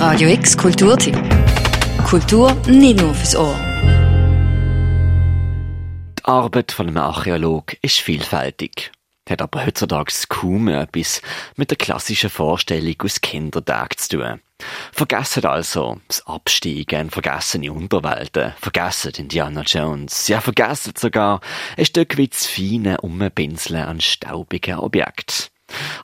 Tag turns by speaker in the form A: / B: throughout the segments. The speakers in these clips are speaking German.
A: Radio X Kulturtipp. Kultur nicht nur fürs Ohr.
B: Die Arbeit von einem Archäolog ist vielfältig, hat aber heutzutage kaum etwas mit der klassischen Vorstellung aus Kindertagen zu tun. Vergessen also das Absteigen in vergessene Unterwelten, vergessen Indiana Jones, ja vergessen sogar ein Stück weit das feine Umpinseln an staubigen Objekten.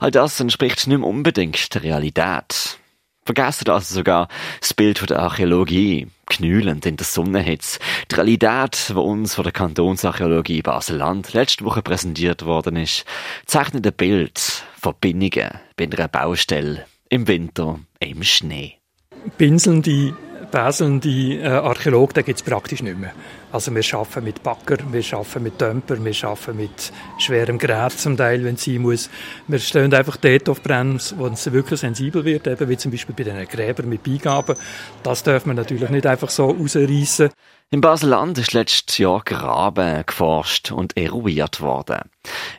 B: All das entspricht nicht mehr unbedingt der Realität. Vergessen also sogar das Bild der Archäologie, knühlend in der Sonnenhitze. Die Realität, die uns von der Kantonsarchäologie Basel-Land letzte Woche präsentiert worden ist, zeichnet ein Bild von Binnigen bei einer Baustelle im Winter im Schnee.
C: Pinseln die Baselnde äh, Archäologen, den gibt es praktisch nicht mehr. Also wir arbeiten mit Bagger, wir arbeiten mit Dömper, wir arbeiten mit schwerem Gerät zum Teil, wenn es sein muss. Wir stehen einfach dort auf Bremse, wo es wirklich sensibel wird, eben wie zum Beispiel bei den Gräbern mit Beigaben. Das dürfen wir natürlich nicht einfach so rausreißen.
B: Im Basel-Land ist letztes Jahr Graben geforscht und eruiert worden.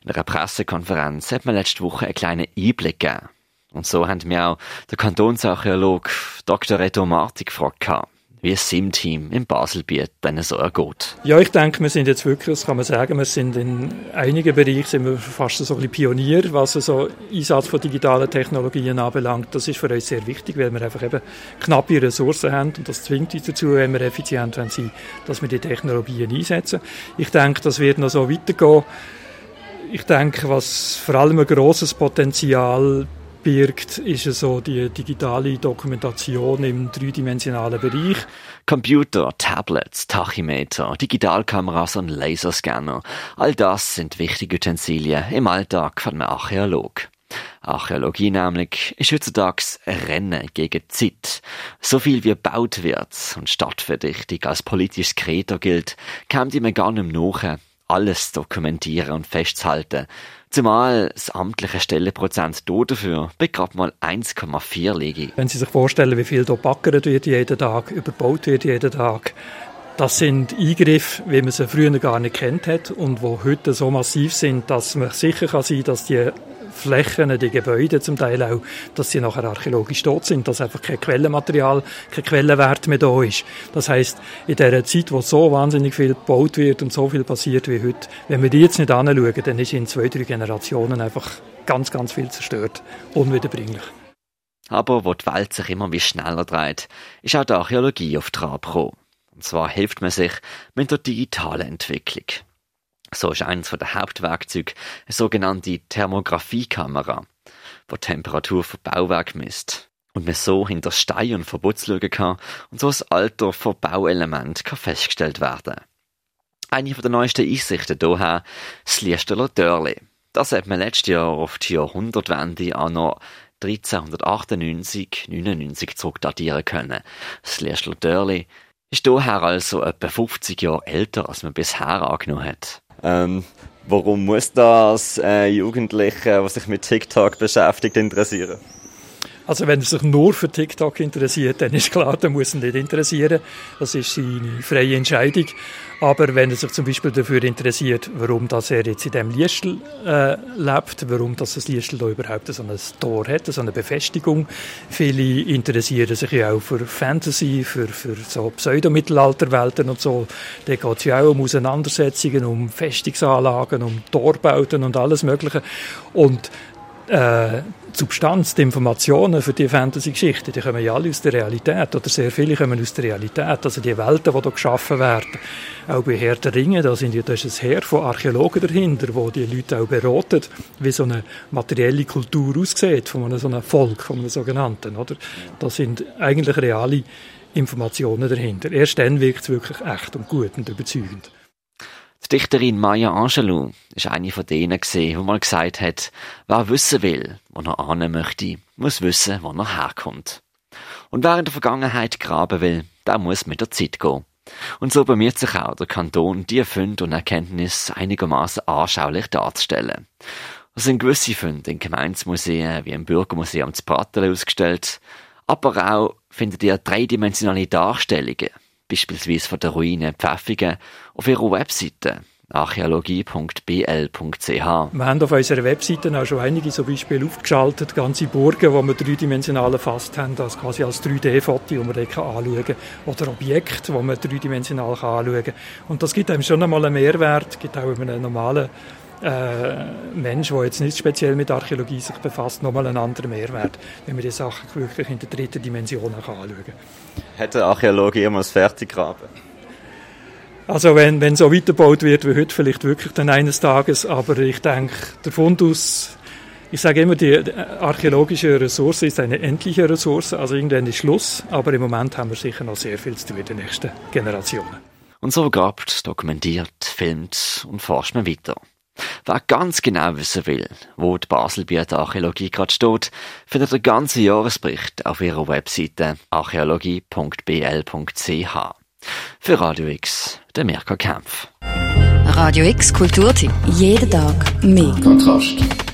B: In einer Pressekonferenz hat man letzte Woche einen kleinen Einblick gegeben. Und so haben wir auch den Kantonsarchäolog Dr. Reto Marti gefragt, wie es seinem Team im Baselbiet dann so ergeht.
C: Ja, ich denke, wir sind jetzt wirklich, das kann man sagen, wir sind in einigen Bereichen sind wir fast so ein bisschen Pionier, was so Einsatz von digitalen Technologien anbelangt. Das ist für uns sehr wichtig, weil wir einfach eben knappe Ressourcen haben und das zwingt uns dazu, wenn wir effizient sein dass wir die Technologien einsetzen. Ich denke, das wird noch so weitergehen. Ich denke, was vor allem ein grosses Potenzial birgt, ist so die digitale Dokumentation im dreidimensionalen Bereich.
B: Computer, Tablets, Tachymeter, Digitalkameras und Laserscanner, all das sind wichtige Utensilien im Alltag von einem Archäolog. Archäologie nämlich ist heutzutage Rennen gegen die Zeit. So viel wie gebaut wird und Stadtverdichtung als politisches Credo gilt, die mir gar nicht mehr nach, alles dokumentieren und festzuhalten. Zumal das amtliche Stellenprozent dafür bei gerade mal 1,4 liege.
C: Wenn Sie sich vorstellen, wie viel hier backert wird jeden Tag, überbaut wird jeden Tag, das sind Eingriffe, wie man sie früher gar nicht kennt hat und wo heute so massiv sind, dass man sicher kann sein, dass die Flächen, die Gebäude zum Teil auch, dass sie nachher archäologisch tot sind, dass einfach kein Quellenmaterial, kein Quellenwert mehr da ist. Das heißt, in dieser Zeit, wo so wahnsinnig viel gebaut wird und so viel passiert wie heute, wenn wir die jetzt nicht anschauen, dann ist in zwei, drei Generationen einfach ganz, ganz viel zerstört, unwiederbringlich.
B: Aber wo die Welt sich immer wie schneller dreht, ist auch die Archäologie auf Trab gekommen. Und zwar hilft man sich mit der digitalen Entwicklung. So ist eines der Hauptwerkzeuge eine sogenannte Thermografiekamera, die die Temperatur von Bauwerk misst. Und man so hinter Stein und Verbutz schauen kann und so das Alter von Bauelement kann festgestellt werden. Eine der neuesten Einsichten hierher, das Liesteler Dörli. Das hat man letztes Jahr auf die Jahrhundertwende an noch 1398, 99 zurückdatieren können. Das Liesteler Dörli ist daher also etwa 50 Jahre älter, als man bisher angenommen hat.
D: Ähm, warum muss das äh, Jugendliche, was sich mit TikTok beschäftigt, interessieren?
C: Also wenn er sich nur für TikTok interessiert, dann ist klar, dann muss er nicht interessieren. Das ist seine freie Entscheidung. Aber wenn er sich zum Beispiel dafür interessiert, warum dass er jetzt in diesem Liestel äh, lebt, warum dass das Liestel da überhaupt so ein Tor hat, so eine Befestigung. Viele interessieren sich ja auch für Fantasy, für, für so Pseudomittelalterwelten und so. Da geht es ja auch um Auseinandersetzungen, um Festungsanlagen, um Torbauten und alles Mögliche. Und äh, Substanz, die Informationen für die Fantasy-Geschichten, die kommen ja alle aus der Realität oder sehr viele kommen aus der Realität. Also die Welten, die hier geschaffen werden, auch bei Herr der Ringe, da, sind ja, da ist ein Heer von Archäologen dahinter, wo die Leute auch beraten, wie so eine materielle Kultur aussieht, von einem, so einem Volk, von einem sogenannten. Oder? Da sind eigentlich reale Informationen dahinter. Erst dann wirkt es wirklich echt und gut und überzeugend.
B: Die Dichterin Maya Angelou ist eine von denen die mal gesagt hat, wer wissen will, wo er ahnen möchte, muss wissen, wo er herkommt. Und wer in der Vergangenheit graben will, der muss mit der Zeit gehen. Und so bemüht sich auch der Kanton, die Funde und Erkenntnisse einigermaßen anschaulich darzustellen. Es sind gewisse Funde in Gemeinsmuseen wie im Bürgermuseum zu Pratteln ausgestellt, aber auch findet ihr dreidimensionale Darstellungen beispielsweise von der Ruine Pfäffigen, auf ihrer Webseite archäologie.bl.ch. Wir
C: haben auf unserer Webseite auch schon einige so Beispiele aufgeschaltet, ganze Burgen, wo wir dreidimensional erfasst haben, das quasi als 3D-Foto, wo man die anschauen kann, oder Objekte, wo man dreidimensional anschauen kann. Und das gibt einem schon einmal einen Mehrwert, gibt auch einem normalen äh, Mensch, der jetzt nicht speziell mit Archäologie sich befasst, nochmal einen anderen Mehrwert, wenn man die Sachen wirklich in der dritten Dimension anschauen kann.
D: Hat der Archäologe jemals fertig graben?
C: Also wenn, wenn so weitergebaut wird wie heute, vielleicht wirklich dann eines Tages, aber ich denke, der Fundus, ich sage immer, die archäologische Ressource ist eine endliche Ressource, also irgendwann ist Schluss, aber im Moment haben wir sicher noch sehr viel zu tun in den nächsten Generationen.
B: Und so grabt, dokumentiert, filmt und forscht man weiter. Wer ganz genau wissen will, wo die Baselbieter Archäologie gerade steht, findet den ganzen Jahresbericht auf ihrer Webseite archäologie.bl.ch. Für Radio X, der Mirka Kempf.
A: Radio X Kulturtipp. Jeden Tag mehr.
E: Kontrast.